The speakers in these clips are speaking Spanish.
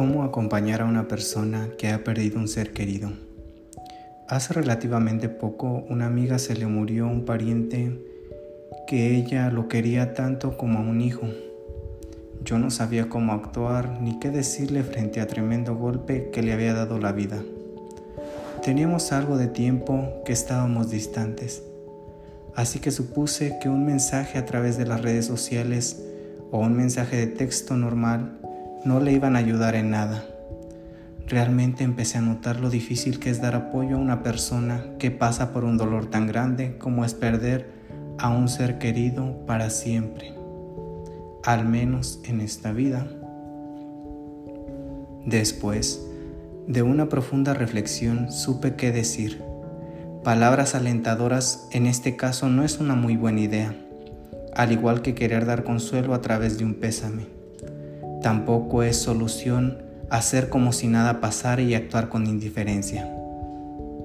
¿Cómo acompañar a una persona que ha perdido un ser querido? Hace relativamente poco una amiga se le murió un pariente que ella lo quería tanto como a un hijo. Yo no sabía cómo actuar ni qué decirle frente a tremendo golpe que le había dado la vida. Teníamos algo de tiempo que estábamos distantes, así que supuse que un mensaje a través de las redes sociales o un mensaje de texto normal no le iban a ayudar en nada. Realmente empecé a notar lo difícil que es dar apoyo a una persona que pasa por un dolor tan grande como es perder a un ser querido para siempre, al menos en esta vida. Después de una profunda reflexión supe qué decir. Palabras alentadoras en este caso no es una muy buena idea, al igual que querer dar consuelo a través de un pésame. Tampoco es solución hacer como si nada pasara y actuar con indiferencia.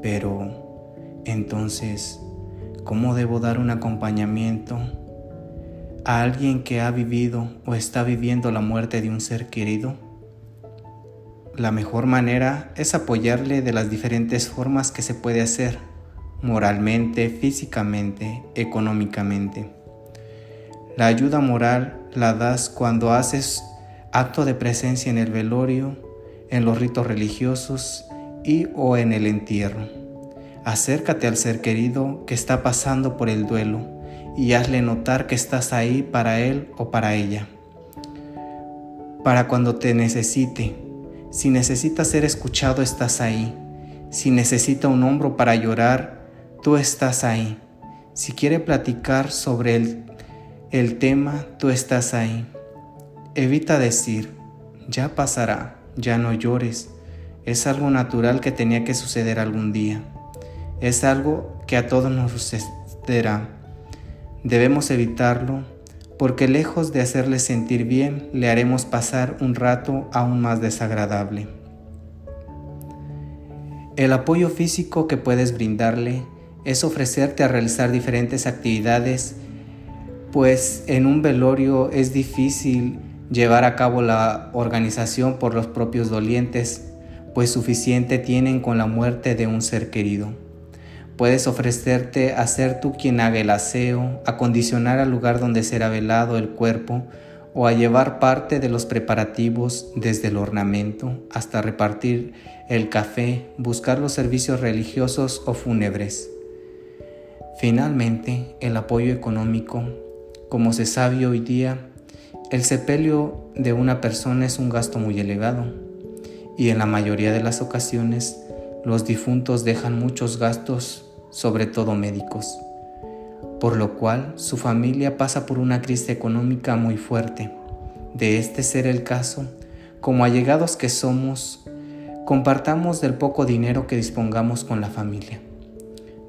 Pero, entonces, ¿cómo debo dar un acompañamiento a alguien que ha vivido o está viviendo la muerte de un ser querido? La mejor manera es apoyarle de las diferentes formas que se puede hacer, moralmente, físicamente, económicamente. La ayuda moral la das cuando haces acto de presencia en el velorio, en los ritos religiosos y o en el entierro. Acércate al ser querido que está pasando por el duelo y hazle notar que estás ahí para él o para ella. Para cuando te necesite. Si necesita ser escuchado, estás ahí. Si necesita un hombro para llorar, tú estás ahí. Si quiere platicar sobre el, el tema, tú estás ahí. Evita decir, ya pasará, ya no llores. Es algo natural que tenía que suceder algún día. Es algo que a todos nos sucederá. Debemos evitarlo porque lejos de hacerle sentir bien, le haremos pasar un rato aún más desagradable. El apoyo físico que puedes brindarle es ofrecerte a realizar diferentes actividades, pues en un velorio es difícil llevar a cabo la organización por los propios dolientes, pues suficiente tienen con la muerte de un ser querido. Puedes ofrecerte a ser tú quien haga el aseo, a condicionar al lugar donde será velado el cuerpo o a llevar parte de los preparativos desde el ornamento hasta repartir el café, buscar los servicios religiosos o fúnebres. Finalmente, el apoyo económico, como se sabe hoy día, el sepelio de una persona es un gasto muy elevado y en la mayoría de las ocasiones los difuntos dejan muchos gastos, sobre todo médicos, por lo cual su familia pasa por una crisis económica muy fuerte. De este ser el caso, como allegados que somos, compartamos del poco dinero que dispongamos con la familia.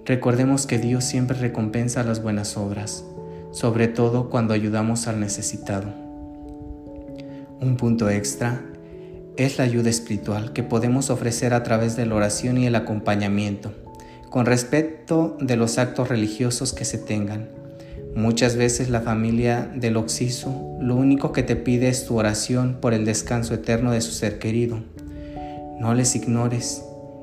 Recordemos que Dios siempre recompensa las buenas obras, sobre todo cuando ayudamos al necesitado. Un punto extra es la ayuda espiritual que podemos ofrecer a través de la oración y el acompañamiento, con respecto de los actos religiosos que se tengan. Muchas veces la familia del Oxiso lo único que te pide es tu oración por el descanso eterno de su ser querido. No les ignores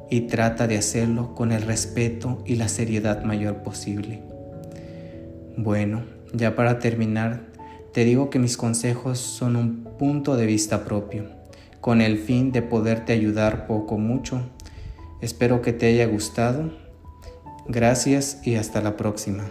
y trata de hacerlo con el respeto y la seriedad mayor posible. Bueno, ya para terminar, te digo que mis consejos son un punto de vista propio, con el fin de poderte ayudar poco o mucho. Espero que te haya gustado. Gracias y hasta la próxima.